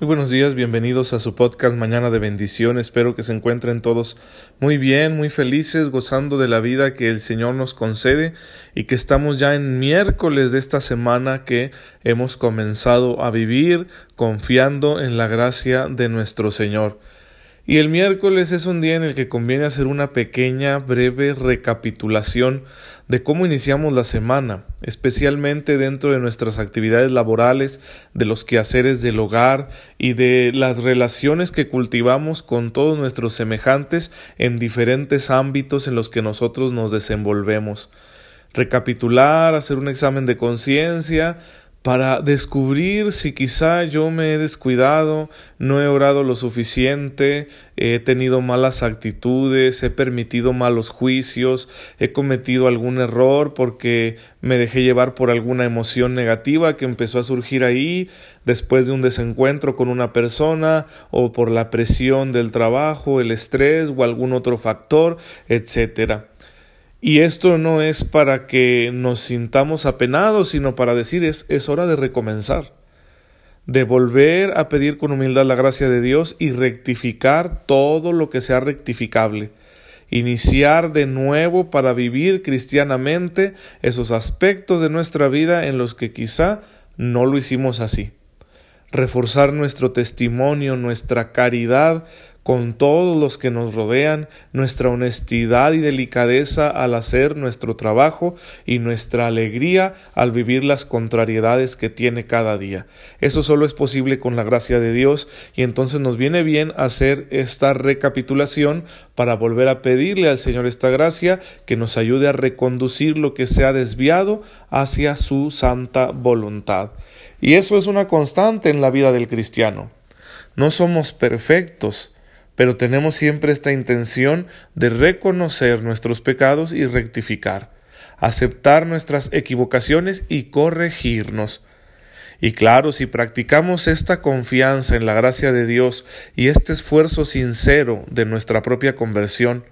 Muy buenos días, bienvenidos a su podcast Mañana de Bendición. Espero que se encuentren todos muy bien, muy felices, gozando de la vida que el Señor nos concede y que estamos ya en miércoles de esta semana que hemos comenzado a vivir confiando en la gracia de nuestro Señor. Y el miércoles es un día en el que conviene hacer una pequeña, breve recapitulación de cómo iniciamos la semana, especialmente dentro de nuestras actividades laborales, de los quehaceres del hogar y de las relaciones que cultivamos con todos nuestros semejantes en diferentes ámbitos en los que nosotros nos desenvolvemos. Recapitular, hacer un examen de conciencia, para descubrir si quizá yo me he descuidado, no he orado lo suficiente, he tenido malas actitudes, he permitido malos juicios, he cometido algún error porque me dejé llevar por alguna emoción negativa que empezó a surgir ahí después de un desencuentro con una persona o por la presión del trabajo, el estrés o algún otro factor, etcétera. Y esto no es para que nos sintamos apenados, sino para decir es, es hora de recomenzar, de volver a pedir con humildad la gracia de Dios y rectificar todo lo que sea rectificable, iniciar de nuevo para vivir cristianamente esos aspectos de nuestra vida en los que quizá no lo hicimos así. Reforzar nuestro testimonio, nuestra caridad con todos los que nos rodean, nuestra honestidad y delicadeza al hacer nuestro trabajo y nuestra alegría al vivir las contrariedades que tiene cada día. Eso solo es posible con la gracia de Dios y entonces nos viene bien hacer esta recapitulación para volver a pedirle al Señor esta gracia que nos ayude a reconducir lo que se ha desviado hacia su santa voluntad. Y eso es una constante en la vida del cristiano. No somos perfectos, pero tenemos siempre esta intención de reconocer nuestros pecados y rectificar, aceptar nuestras equivocaciones y corregirnos. Y claro, si practicamos esta confianza en la gracia de Dios y este esfuerzo sincero de nuestra propia conversión,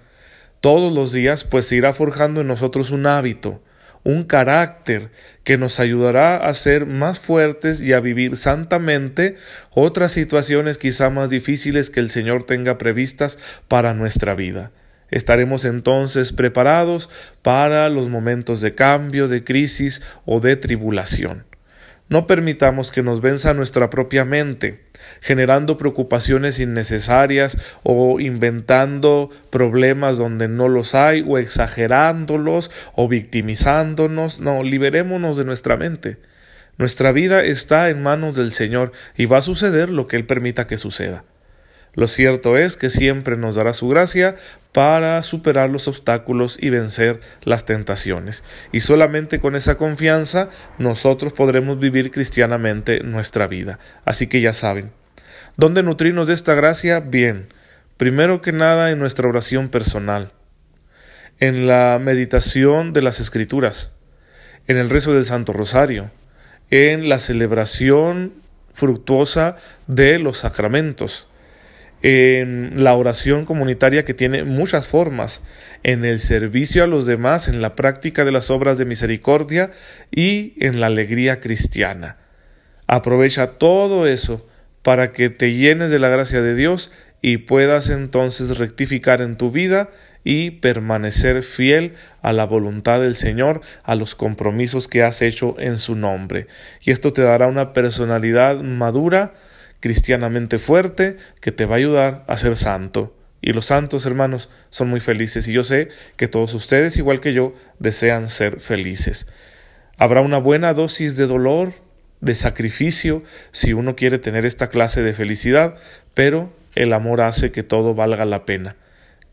todos los días pues se irá forjando en nosotros un hábito, un carácter que nos ayudará a ser más fuertes y a vivir santamente otras situaciones quizá más difíciles que el Señor tenga previstas para nuestra vida. Estaremos entonces preparados para los momentos de cambio, de crisis o de tribulación. No permitamos que nos venza nuestra propia mente, generando preocupaciones innecesarias o inventando problemas donde no los hay o exagerándolos o victimizándonos. No, liberémonos de nuestra mente. Nuestra vida está en manos del Señor y va a suceder lo que Él permita que suceda. Lo cierto es que siempre nos dará su gracia para superar los obstáculos y vencer las tentaciones. Y solamente con esa confianza nosotros podremos vivir cristianamente nuestra vida. Así que ya saben, ¿dónde nutrirnos de esta gracia? Bien, primero que nada en nuestra oración personal, en la meditación de las Escrituras, en el rezo del Santo Rosario, en la celebración fructuosa de los sacramentos, en la oración comunitaria que tiene muchas formas, en el servicio a los demás, en la práctica de las obras de misericordia y en la alegría cristiana. Aprovecha todo eso para que te llenes de la gracia de Dios y puedas entonces rectificar en tu vida y permanecer fiel a la voluntad del Señor, a los compromisos que has hecho en su nombre. Y esto te dará una personalidad madura, cristianamente fuerte que te va a ayudar a ser santo. Y los santos, hermanos, son muy felices y yo sé que todos ustedes, igual que yo, desean ser felices. Habrá una buena dosis de dolor, de sacrificio, si uno quiere tener esta clase de felicidad, pero el amor hace que todo valga la pena,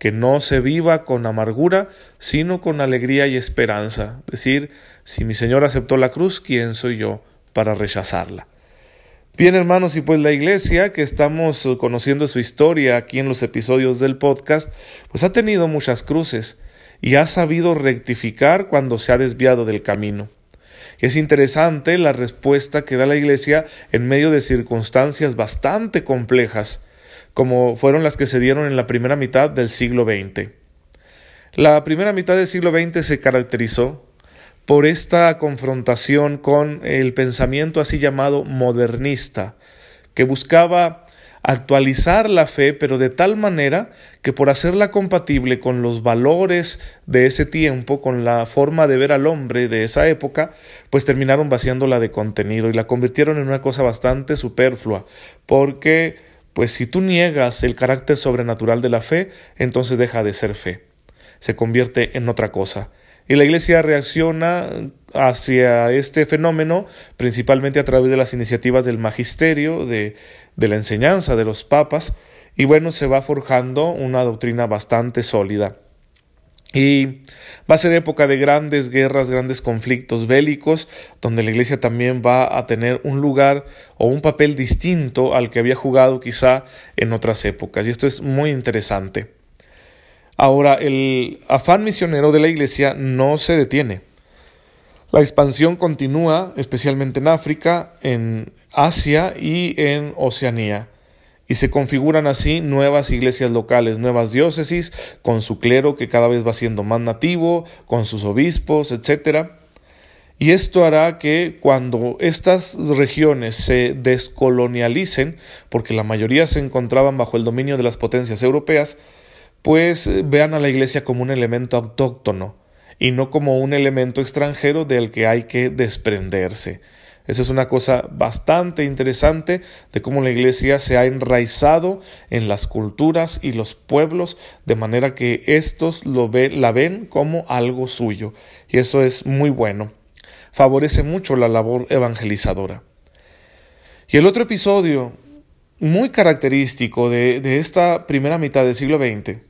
que no se viva con amargura, sino con alegría y esperanza. Es decir, si mi Señor aceptó la cruz, ¿quién soy yo para rechazarla? Bien, hermanos, y pues la iglesia, que estamos uh, conociendo su historia aquí en los episodios del podcast, pues ha tenido muchas cruces y ha sabido rectificar cuando se ha desviado del camino. Es interesante la respuesta que da la iglesia en medio de circunstancias bastante complejas, como fueron las que se dieron en la primera mitad del siglo XX. La primera mitad del siglo XX se caracterizó por esta confrontación con el pensamiento así llamado modernista, que buscaba actualizar la fe, pero de tal manera que por hacerla compatible con los valores de ese tiempo, con la forma de ver al hombre de esa época, pues terminaron vaciándola de contenido y la convirtieron en una cosa bastante superflua, porque pues si tú niegas el carácter sobrenatural de la fe, entonces deja de ser fe, se convierte en otra cosa. Y la Iglesia reacciona hacia este fenómeno principalmente a través de las iniciativas del magisterio, de, de la enseñanza de los papas, y bueno, se va forjando una doctrina bastante sólida. Y va a ser época de grandes guerras, grandes conflictos bélicos, donde la Iglesia también va a tener un lugar o un papel distinto al que había jugado quizá en otras épocas. Y esto es muy interesante. Ahora, el afán misionero de la Iglesia no se detiene. La expansión continúa, especialmente en África, en Asia y en Oceanía, y se configuran así nuevas iglesias locales, nuevas diócesis, con su clero que cada vez va siendo más nativo, con sus obispos, etc. Y esto hará que cuando estas regiones se descolonialicen, porque la mayoría se encontraban bajo el dominio de las potencias europeas, pues eh, vean a la Iglesia como un elemento autóctono y no como un elemento extranjero del que hay que desprenderse. Esa es una cosa bastante interesante de cómo la Iglesia se ha enraizado en las culturas y los pueblos de manera que éstos lo la ven como algo suyo y eso es muy bueno. Favorece mucho la labor evangelizadora. Y el otro episodio muy característico de, de esta primera mitad del siglo XX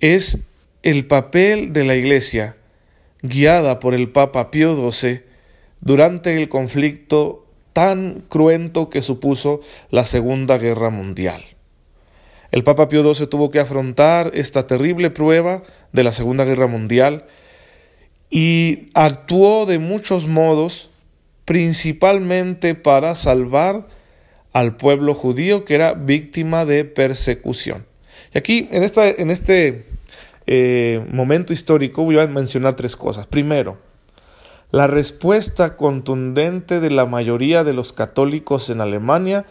es el papel de la Iglesia, guiada por el Papa Pío XII, durante el conflicto tan cruento que supuso la Segunda Guerra Mundial. El Papa Pío XII tuvo que afrontar esta terrible prueba de la Segunda Guerra Mundial y actuó de muchos modos, principalmente para salvar al pueblo judío que era víctima de persecución. Y aquí, en, esta, en este eh, momento histórico, voy a mencionar tres cosas. Primero, la respuesta contundente de la mayoría de los católicos en Alemania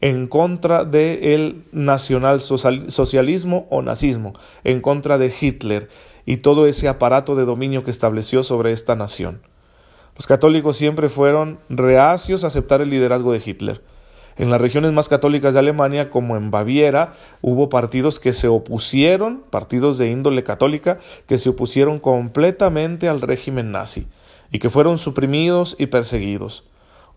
en contra del nacionalsocialismo o nazismo, en contra de Hitler y todo ese aparato de dominio que estableció sobre esta nación. Los católicos siempre fueron reacios a aceptar el liderazgo de Hitler. En las regiones más católicas de Alemania, como en Baviera, hubo partidos que se opusieron, partidos de índole católica, que se opusieron completamente al régimen nazi y que fueron suprimidos y perseguidos.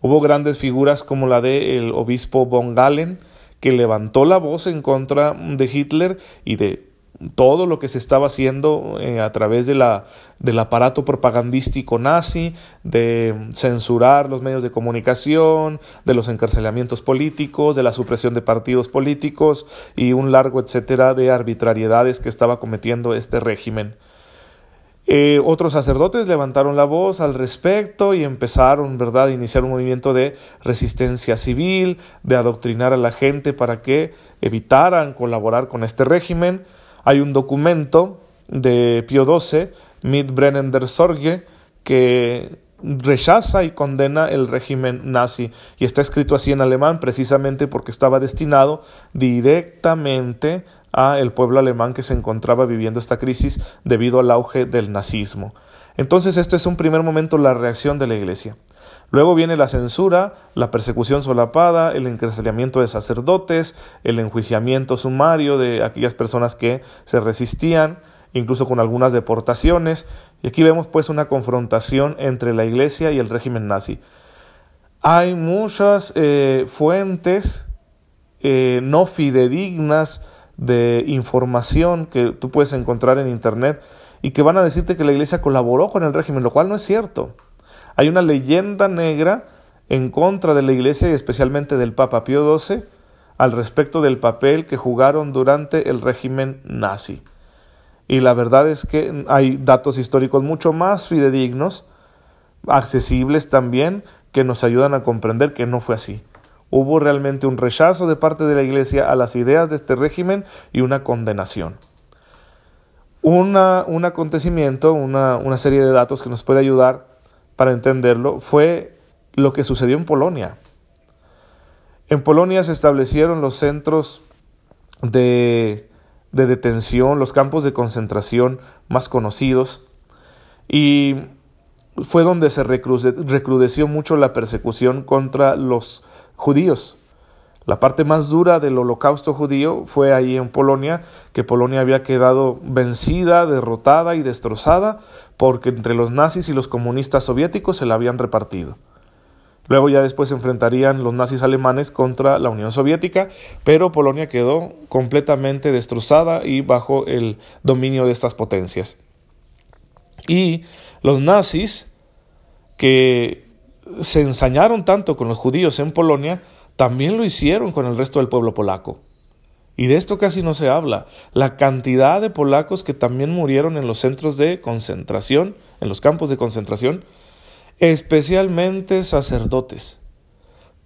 Hubo grandes figuras como la del obispo von Galen, que levantó la voz en contra de Hitler y de todo lo que se estaba haciendo eh, a través de la, del aparato propagandístico nazi, de censurar los medios de comunicación, de los encarcelamientos políticos, de la supresión de partidos políticos y un largo etcétera de arbitrariedades que estaba cometiendo este régimen. Eh, otros sacerdotes levantaron la voz al respecto y empezaron, ¿verdad?, a iniciar un movimiento de resistencia civil, de adoctrinar a la gente para que evitaran colaborar con este régimen. Hay un documento de Pío XII, Mit Brennender Sorge, que rechaza y condena el régimen nazi y está escrito así en alemán precisamente porque estaba destinado directamente a el pueblo alemán que se encontraba viviendo esta crisis debido al auge del nazismo. Entonces esto es un primer momento la reacción de la Iglesia. Luego viene la censura, la persecución solapada, el encarcelamiento de sacerdotes, el enjuiciamiento sumario de aquellas personas que se resistían, incluso con algunas deportaciones. Y aquí vemos pues una confrontación entre la Iglesia y el régimen nazi. Hay muchas eh, fuentes eh, no fidedignas de información que tú puedes encontrar en Internet y que van a decirte que la iglesia colaboró con el régimen, lo cual no es cierto. Hay una leyenda negra en contra de la iglesia y especialmente del Papa Pío XII al respecto del papel que jugaron durante el régimen nazi. Y la verdad es que hay datos históricos mucho más fidedignos, accesibles también, que nos ayudan a comprender que no fue así hubo realmente un rechazo de parte de la Iglesia a las ideas de este régimen y una condenación. Un acontecimiento, una, una serie de datos que nos puede ayudar para entenderlo fue lo que sucedió en Polonia. En Polonia se establecieron los centros de, de detención, los campos de concentración más conocidos, y fue donde se recrudeció mucho la persecución contra los judíos. La parte más dura del holocausto judío fue ahí en Polonia, que Polonia había quedado vencida, derrotada y destrozada porque entre los nazis y los comunistas soviéticos se la habían repartido. Luego ya después se enfrentarían los nazis alemanes contra la Unión Soviética, pero Polonia quedó completamente destrozada y bajo el dominio de estas potencias. Y los nazis, que se ensañaron tanto con los judíos en Polonia, también lo hicieron con el resto del pueblo polaco. Y de esto casi no se habla. La cantidad de polacos que también murieron en los centros de concentración, en los campos de concentración, especialmente sacerdotes,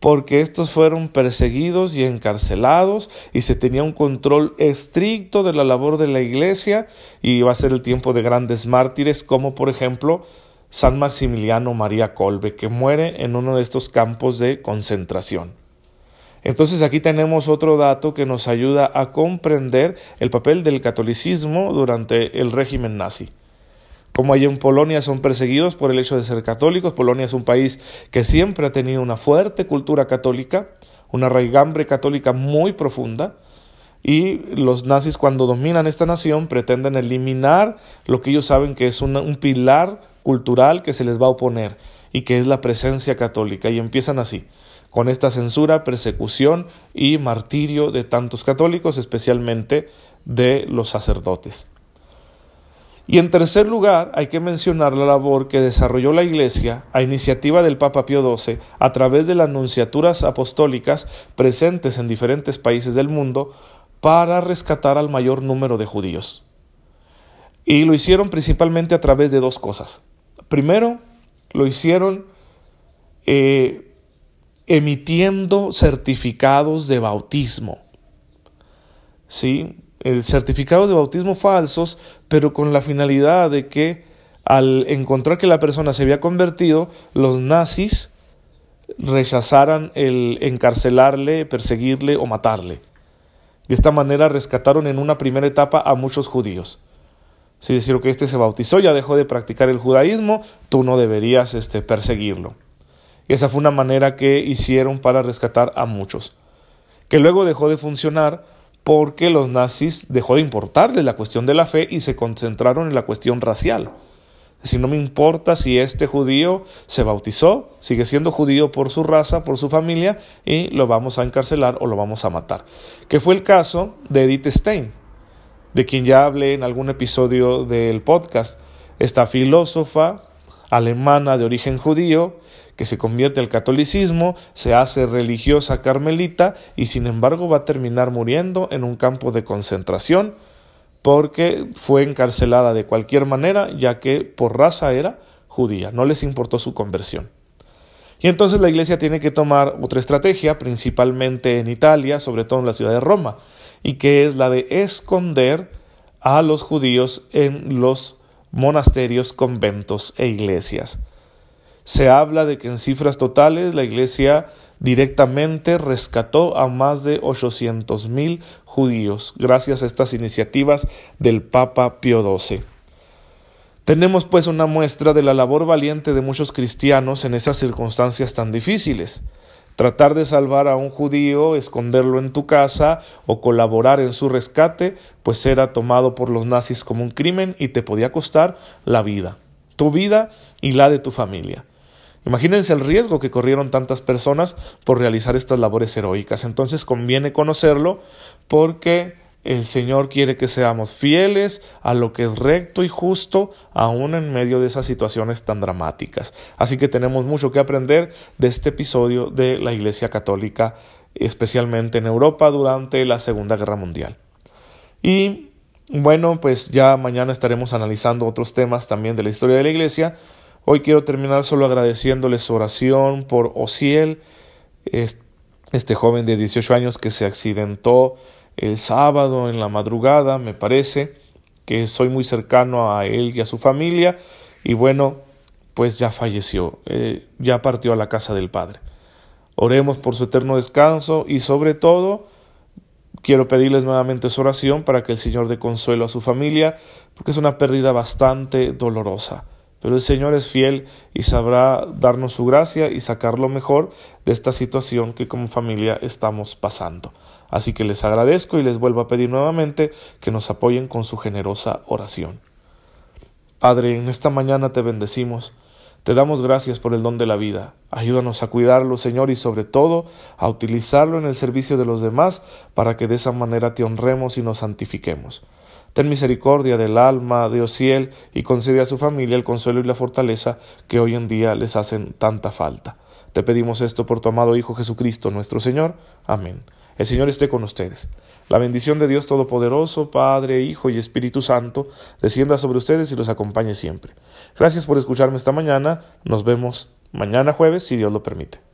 porque estos fueron perseguidos y encarcelados y se tenía un control estricto de la labor de la iglesia y iba a ser el tiempo de grandes mártires como por ejemplo San Maximiliano María Colbe, que muere en uno de estos campos de concentración. Entonces aquí tenemos otro dato que nos ayuda a comprender el papel del catolicismo durante el régimen nazi. Como allí en Polonia son perseguidos por el hecho de ser católicos, Polonia es un país que siempre ha tenido una fuerte cultura católica, una raigambre católica muy profunda, y los nazis cuando dominan esta nación pretenden eliminar lo que ellos saben que es un pilar cultural que se les va a oponer y que es la presencia católica, y empiezan así con esta censura, persecución y martirio de tantos católicos, especialmente de los sacerdotes. Y en tercer lugar, hay que mencionar la labor que desarrolló la Iglesia a iniciativa del Papa Pío XII a través de las nunciaturas apostólicas presentes en diferentes países del mundo para rescatar al mayor número de judíos. Y lo hicieron principalmente a través de dos cosas. Primero, lo hicieron eh, emitiendo certificados de bautismo. ¿Sí? certificados de bautismo falsos, pero con la finalidad de que al encontrar que la persona se había convertido, los nazis rechazaran el encarcelarle, perseguirle o matarle. De esta manera rescataron en una primera etapa a muchos judíos. Si decir que este se bautizó, ya dejó de practicar el judaísmo, tú no deberías este, perseguirlo. Y esa fue una manera que hicieron para rescatar a muchos. Que luego dejó de funcionar porque los nazis dejó de importarle la cuestión de la fe y se concentraron en la cuestión racial. Si no me importa si este judío se bautizó, sigue siendo judío por su raza, por su familia, y lo vamos a encarcelar o lo vamos a matar. Que fue el caso de Edith Stein, de quien ya hablé en algún episodio del podcast. Esta filósofa alemana de origen judío que se convierte al catolicismo, se hace religiosa carmelita y sin embargo va a terminar muriendo en un campo de concentración porque fue encarcelada de cualquier manera ya que por raza era judía, no les importó su conversión. Y entonces la Iglesia tiene que tomar otra estrategia, principalmente en Italia, sobre todo en la ciudad de Roma, y que es la de esconder a los judíos en los monasterios, conventos e iglesias. Se habla de que en cifras totales la Iglesia directamente rescató a más de 800.000 judíos gracias a estas iniciativas del Papa Pío XII. Tenemos pues una muestra de la labor valiente de muchos cristianos en esas circunstancias tan difíciles. Tratar de salvar a un judío, esconderlo en tu casa o colaborar en su rescate, pues era tomado por los nazis como un crimen y te podía costar la vida, tu vida y la de tu familia. Imagínense el riesgo que corrieron tantas personas por realizar estas labores heroicas. Entonces conviene conocerlo porque el Señor quiere que seamos fieles a lo que es recto y justo, aun en medio de esas situaciones tan dramáticas. Así que tenemos mucho que aprender de este episodio de la Iglesia Católica, especialmente en Europa durante la Segunda Guerra Mundial. Y bueno, pues ya mañana estaremos analizando otros temas también de la historia de la Iglesia. Hoy quiero terminar solo agradeciéndoles su oración por Ociel, este joven de 18 años que se accidentó el sábado en la madrugada, me parece, que soy muy cercano a él y a su familia, y bueno, pues ya falleció, eh, ya partió a la casa del Padre. Oremos por su eterno descanso y sobre todo quiero pedirles nuevamente su oración para que el Señor dé consuelo a su familia, porque es una pérdida bastante dolorosa. Pero el Señor es fiel y sabrá darnos su gracia y sacar lo mejor de esta situación que como familia estamos pasando. Así que les agradezco y les vuelvo a pedir nuevamente que nos apoyen con su generosa oración. Padre, en esta mañana te bendecimos. Te damos gracias por el don de la vida. Ayúdanos a cuidarlo, Señor, y sobre todo a utilizarlo en el servicio de los demás para que de esa manera te honremos y nos santifiquemos. Ten misericordia del alma de Osiel y concede a su familia el consuelo y la fortaleza que hoy en día les hacen tanta falta. Te pedimos esto por tu amado Hijo Jesucristo, nuestro Señor. Amén. El Señor esté con ustedes. La bendición de Dios Todopoderoso, Padre, Hijo y Espíritu Santo, descienda sobre ustedes y los acompañe siempre. Gracias por escucharme esta mañana. Nos vemos mañana jueves, si Dios lo permite.